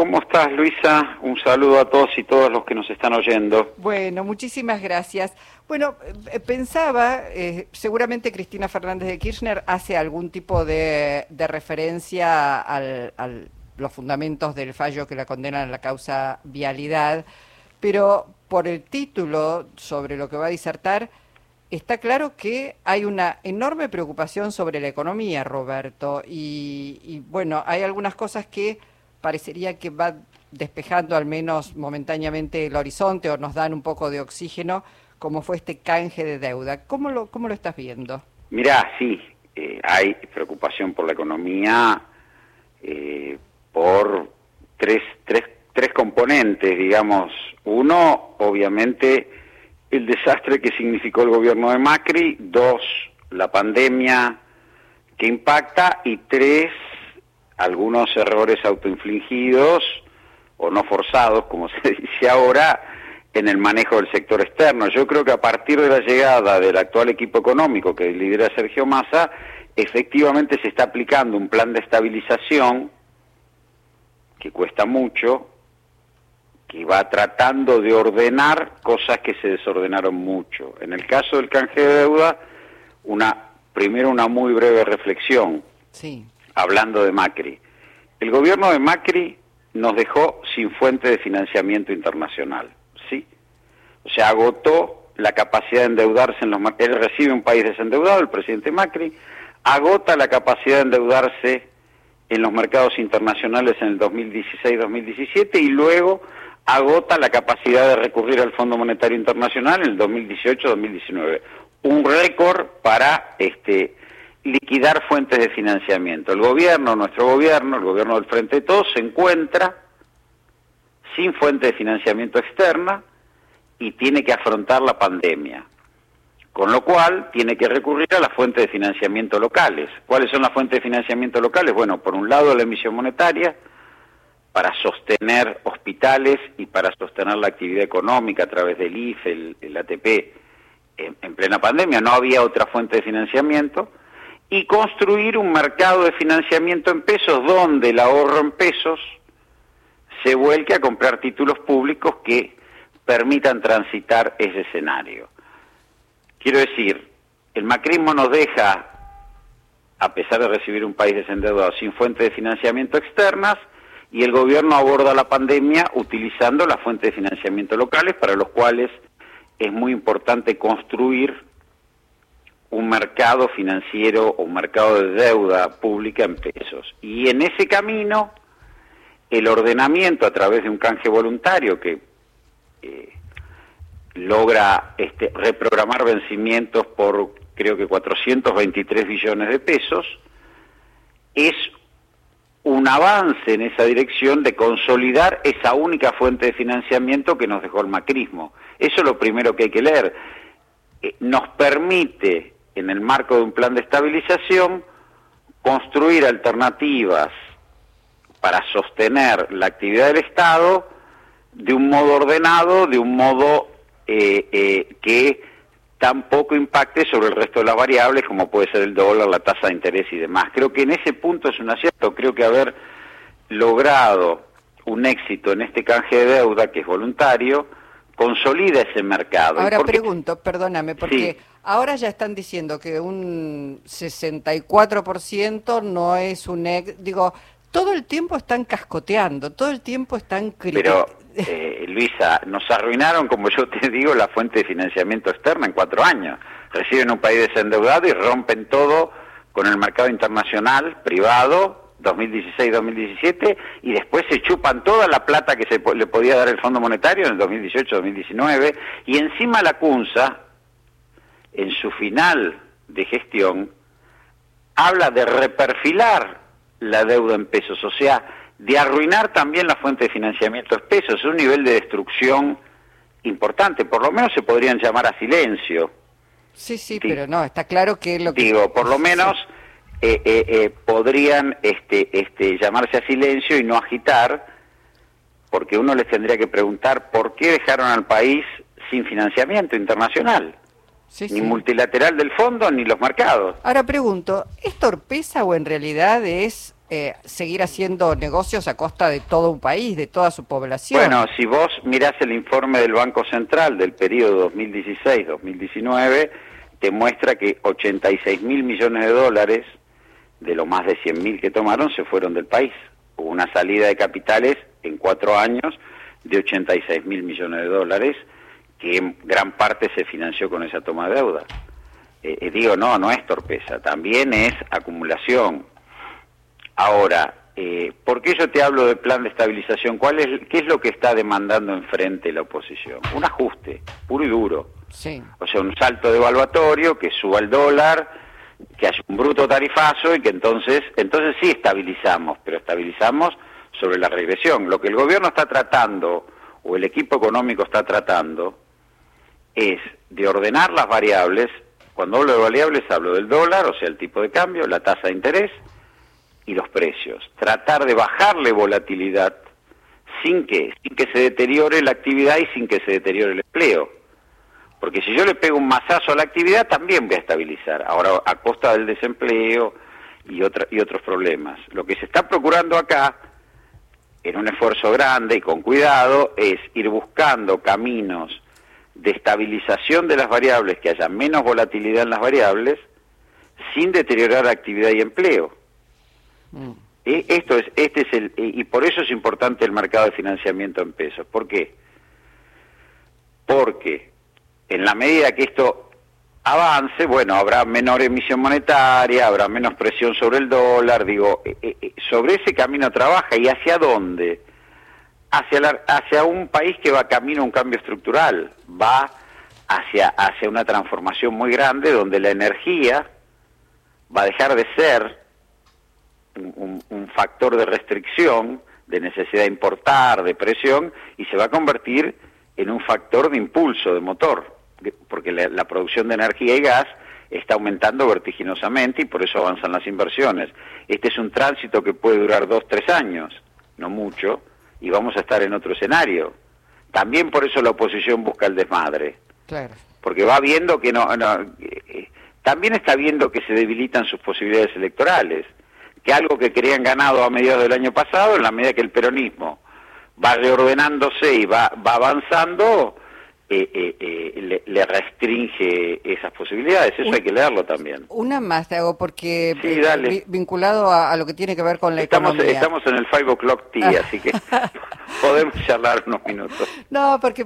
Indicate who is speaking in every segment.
Speaker 1: ¿Cómo estás, Luisa? Un saludo a todos y todas los que nos están oyendo.
Speaker 2: Bueno, muchísimas gracias. Bueno, eh, pensaba, eh, seguramente Cristina Fernández de Kirchner hace algún tipo de, referencia a los fundamentos del fallo que la condenan a la causa vialidad, pero por el título sobre lo que va a disertar, está claro que hay una enorme preocupación sobre la economía, Roberto, y bueno, hay algunas cosas que parecería que va despejando al menos momentáneamente el horizonte o nos dan un poco de oxígeno, como fue este canje de deuda. ¿Cómo lo, cómo lo estás viendo?
Speaker 1: Mirá, sí, eh, hay preocupación por la economía eh, por tres, tres, tres componentes, digamos. Uno, obviamente, el desastre que significó el gobierno de Macri. Dos, la pandemia que impacta. Y tres, algunos errores autoinfligidos o no forzados, como se dice ahora, en el manejo del sector externo. Yo creo que a partir de la llegada del actual equipo económico que lidera Sergio Massa, efectivamente se está aplicando un plan de estabilización que cuesta mucho, que va tratando de ordenar cosas que se desordenaron mucho. En el caso del canje de deuda, una primero una muy breve reflexión. Sí hablando de Macri. El gobierno de Macri nos dejó sin fuente de financiamiento internacional, ¿sí? O sea, agotó la capacidad de endeudarse en los él recibe un país desendeudado, el presidente Macri, agota la capacidad de endeudarse en los mercados internacionales en el 2016-2017 y luego agota la capacidad de recurrir al Fondo Monetario Internacional en el 2018-2019. Un récord para este liquidar fuentes de financiamiento. El gobierno, nuestro gobierno, el gobierno del Frente de Todos, se encuentra sin fuente de financiamiento externa y tiene que afrontar la pandemia. Con lo cual, tiene que recurrir a las fuentes de financiamiento locales. ¿Cuáles son las fuentes de financiamiento locales? Bueno, por un lado la emisión monetaria, para sostener hospitales y para sostener la actividad económica a través del IFE, el, ATP, en plena pandemia. No había otra fuente de financiamiento y construir un mercado de financiamiento en pesos donde el ahorro en pesos se vuelque a comprar títulos públicos que permitan transitar ese escenario. Quiero decir, el macrismo nos deja, a pesar de recibir un país desendeudado sin fuente de financiamiento externas, y el gobierno aborda la pandemia utilizando las fuentes de financiamiento locales, para los cuales es muy importante construir un mercado financiero o un mercado de deuda pública en pesos. Y en ese camino, el ordenamiento a través de un canje voluntario que eh, logra este, reprogramar vencimientos por creo que 423 billones de pesos, es un avance en esa dirección de consolidar esa única fuente de financiamiento que nos dejó el macrismo. Eso es lo primero que hay que leer. Eh, nos permite en el marco de un plan de estabilización, construir alternativas para sostener la actividad del Estado de un modo ordenado, de un modo eh, eh, que tampoco impacte sobre el resto de las variables, como puede ser el dólar, la tasa de interés y demás. Creo que en ese punto es un acierto. Creo que haber logrado un éxito en este canje de deuda, que es voluntario, consolida ese mercado.
Speaker 2: Ahora pregunto, perdóname, porque ahora ya están diciendo que un 64% no es un... Ex, digo, todo el tiempo están cascoteando, todo el tiempo están
Speaker 1: Pero, eh, Luisa, nos arruinaron, como yo te digo, la fuente de financiamiento externa en cuatro años. Reciben un país desendeudado y rompen todo con el mercado internacional, privado, 2016-2017 y después se chupan toda la plata que se le podía dar el Fondo Monetario en el 2018-2019 y encima la CUNSA, en su final de gestión, habla de reperfilar la deuda en pesos, o sea, de arruinar también la fuente de financiamiento en pesos, es un nivel de destrucción importante, por lo menos se podrían llamar a silencio.
Speaker 2: Sí, sí, pero no, está claro que lo que...
Speaker 1: Digo, por lo menos... Eh, eh, eh, podrían este, este, llamarse a silencio y no agitar, porque uno les tendría que preguntar por qué dejaron al país sin financiamiento internacional, ni multilateral del fondo ni los mercados.
Speaker 2: Ahora pregunto, ¿es torpeza o en realidad es eh, seguir haciendo negocios a costa de todo un país, de toda su población.
Speaker 1: Bueno, si vos mirás el informe del Banco Central del periodo 2016-2019, te muestra que 86 mil millones de dólares de lo más de 100 mil que tomaron se fueron del país. Hubo una salida de capitales en cuatro años de 86 mil millones de dólares, que en gran parte se financió con esa toma de deuda. Eh, eh, digo, no, no es torpeza, también es acumulación. Ahora, eh, ¿por qué yo te hablo del plan de estabilización? ¿Cuál es, ¿Qué es lo que está demandando enfrente la oposición? Un ajuste, puro y duro. Sí. O sea, un salto devaluatorio, que suba el dólar, que haya un bruto tarifazo y que entonces, entonces sí estabilizamos, pero estabilizamos sobre la regresión. Lo que el gobierno está tratando, o el equipo económico está tratando, es de ordenar las variables. Cuando hablo de variables hablo del dólar, o sea, el tipo de cambio, la tasa de interés y los precios. Tratar de bajarle volatilidad sin que, sin que se deteriore la actividad y sin que se deteriore el empleo. Porque si yo le pego un mazazo a la actividad, también voy a estabilizar. Ahora, a costa del desempleo y, otra, y otros problemas. Lo que se está procurando acá, en un esfuerzo grande y con cuidado, es ir buscando caminos de estabilización de las variables, que haya menos volatilidad en las variables, sin deteriorar actividad y empleo. Mm. E, esto es, este es el, y por eso es importante el mercado de financiamiento en pesos. ¿Por qué? Porque en la medida que esto avance, bueno, habrá menor emisión monetaria, habrá menos presión sobre el dólar, digo, eh, eh, eh, sobre ese camino trabaja y hacia dónde? Hacia, hacia un país que va camino a un cambio estructural, va hacia, hacia una transformación muy grande donde la energía va a dejar de ser un, un factor de restricción, de necesidad de importar, de presión, y se va a convertir en un factor de impulso, de motor porque la, producción de energía y gas está aumentando vertiginosamente y por eso avanzan las inversiones. Este es un tránsito que puede durar dos, tres años, no mucho, y vamos a estar en otro escenario. También por eso la oposición busca el desmadre. Claro. Porque va viendo que no, eh, también está viendo que se debilitan sus posibilidades electorales, que algo que querían ganado a mediados del año pasado, en la medida que el peronismo va reordenándose y va, va avanzando, eh, eh, eh, le, restringe esas posibilidades. Eso hay que leerlo también.
Speaker 2: Una más te hago, porque vinculado a, lo que tiene que ver con la
Speaker 1: estamos,
Speaker 2: economía.
Speaker 1: Estamos en el five o'clock tea, así que podemos charlar unos minutos.
Speaker 2: No, porque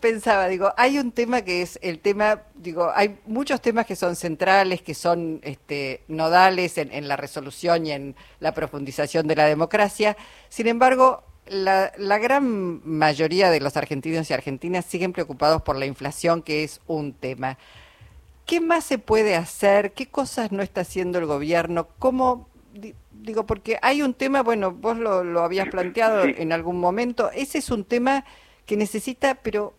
Speaker 2: pensaba, digo, hay un tema que es el tema, digo, hay muchos temas que son centrales, que son este, nodales en, en la resolución y en la profundización de la democracia. Sin embargo, la, la, gran mayoría de los argentinos y argentinas siguen preocupados por la inflación, que es un tema. ¿Qué más se puede hacer? ¿Qué cosas no está haciendo el gobierno? ¿Cómo, digo, porque hay un tema, bueno, vos lo, lo habías planteado en algún momento, ese es un tema que necesita, pero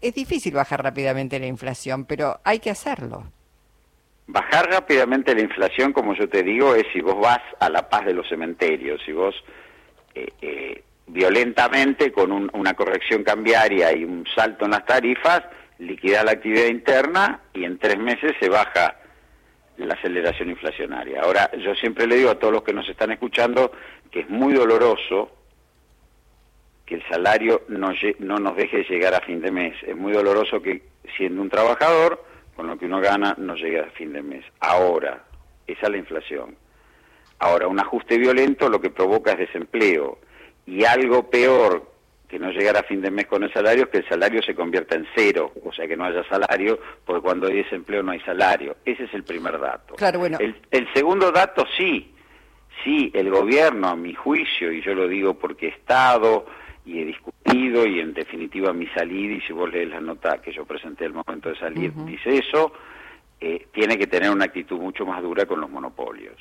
Speaker 2: es difícil bajar rápidamente la inflación, pero hay que hacerlo.
Speaker 1: Bajar rápidamente la inflación, como yo te digo, es si vos vas a la paz de los cementerios, si vos eh, eh, violentamente con una corrección cambiaria y un salto en las tarifas, liquida la actividad interna y en tres meses se baja la aceleración inflacionaria. Ahora, yo siempre le digo a todos los que nos están escuchando que es muy doloroso que el salario no, no nos deje llegar a fin de mes. Es muy doloroso que siendo un trabajador, con lo que uno gana, no llegue a fin de mes. Ahora, esa es la inflación. Ahora, un ajuste violento lo que provoca es desempleo y algo peor que no llegar a fin de mes con el salario es que el salario se convierta en cero, o sea que no haya salario, porque cuando hay desempleo no hay salario. Ese es el primer dato.
Speaker 2: Claro, bueno.
Speaker 1: El, segundo dato sí, sí, el gobierno, a mi juicio, y yo lo digo porque he estado y he discutido y en definitiva mi salida, y si vos lees la nota que yo presenté al momento de salir, dice eso, eh, tiene que tener una actitud mucho más dura con los monopolios.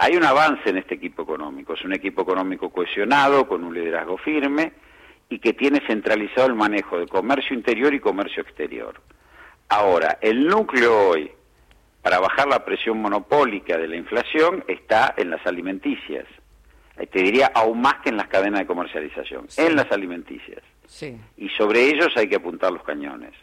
Speaker 1: Hay un avance en este equipo económico, es un equipo económico cohesionado, con un liderazgo firme y que tiene centralizado el manejo de comercio interior y comercio exterior. Ahora, el núcleo hoy para bajar la presión monopólica de la inflación está en las alimenticias. Eh, te diría aún más que en las cadenas de comercialización, en las alimenticias. Sí. Y sobre ellos hay que apuntar los cañones.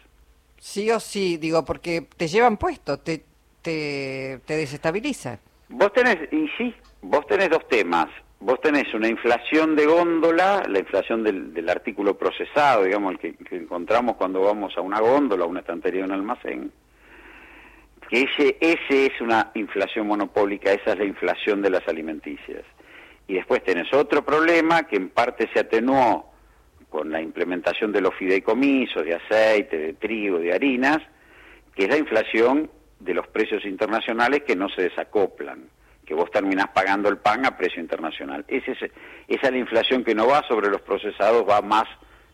Speaker 2: Sí o sí, digo, porque te llevan puesto, te, te, te desestabiliza.
Speaker 1: Vos tenés, y sí, vos tenés dos temas. Vos tenés una inflación de góndola, la inflación del, artículo procesado, digamos, el que, que, encontramos cuando vamos a una góndola, a una estantería, a un almacén. Que ese, ese es una inflación monopólica, esa es la inflación de las alimenticias. Y después tenés otro problema que en parte se atenuó con la implementación de los fideicomisos de aceite, de trigo, de harinas, que es la inflación de los precios internacionales que no se desacoplan, que vos terminás pagando el pan a precio internacional. esa es la inflación que no va sobre los procesados, va más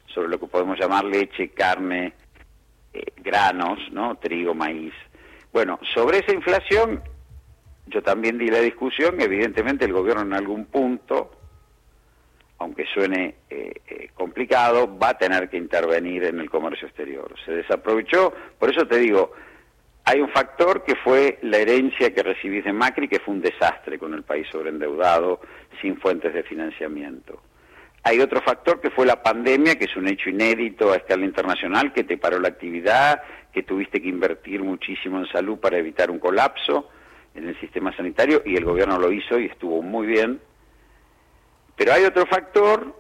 Speaker 1: sobre lo que podemos llamar leche, carne, eh, granos, ¿no? trigo, maíz. Bueno, sobre esa inflación yo también di la discusión, evidentemente el gobierno en algún punto, aunque suene eh, eh, complicado, va a tener que intervenir en el comercio exterior. Se desaprovechó, por eso te digo, hay un factor que fue la herencia que recibís de Macri, que fue un desastre con el país sobreendeudado, sin fuentes de financiamiento. Hay otro factor que fue la pandemia, que es un hecho inédito a escala internacional, que te paró la actividad, que tuviste que invertir muchísimo en salud para evitar un colapso en el sistema sanitario y el gobierno lo hizo y estuvo muy bien. Pero hay otro factor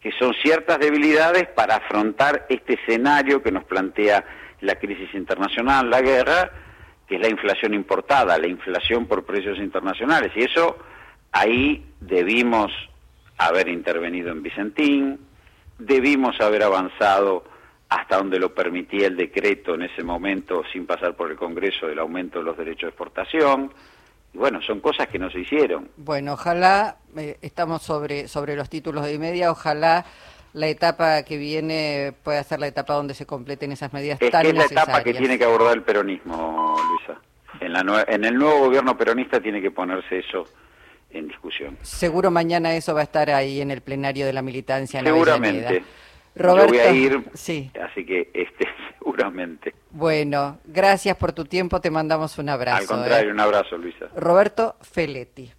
Speaker 1: que son ciertas debilidades para afrontar este escenario que nos plantea la crisis internacional, la guerra, que es la inflación importada, la inflación por precios internacionales. Y eso ahí debimos haber intervenido en Vicentín, debimos haber avanzado hasta donde lo permitía el decreto en ese momento sin pasar por el Congreso del aumento de los derechos de exportación. Y bueno, son cosas que no se hicieron.
Speaker 2: Bueno, ojalá, eh, estamos sobre, sobre los títulos de media, ojalá la etapa que viene pueda ser la etapa donde se completen esas medidas
Speaker 1: es
Speaker 2: tan
Speaker 1: que
Speaker 2: es
Speaker 1: la etapa que tiene que abordar el peronismo, Luisa. En, la en el nuevo gobierno peronista tiene que ponerse eso en discusión.
Speaker 2: Seguro mañana eso va a estar ahí en el plenario de la militancia. En
Speaker 1: Seguramente. Roberto, Yo voy a ir, sí. así que este, seguramente.
Speaker 2: Bueno, gracias por tu tiempo, te mandamos un abrazo.
Speaker 1: Al contrario, ¿eh? un abrazo, Luisa.
Speaker 2: Roberto Feletti.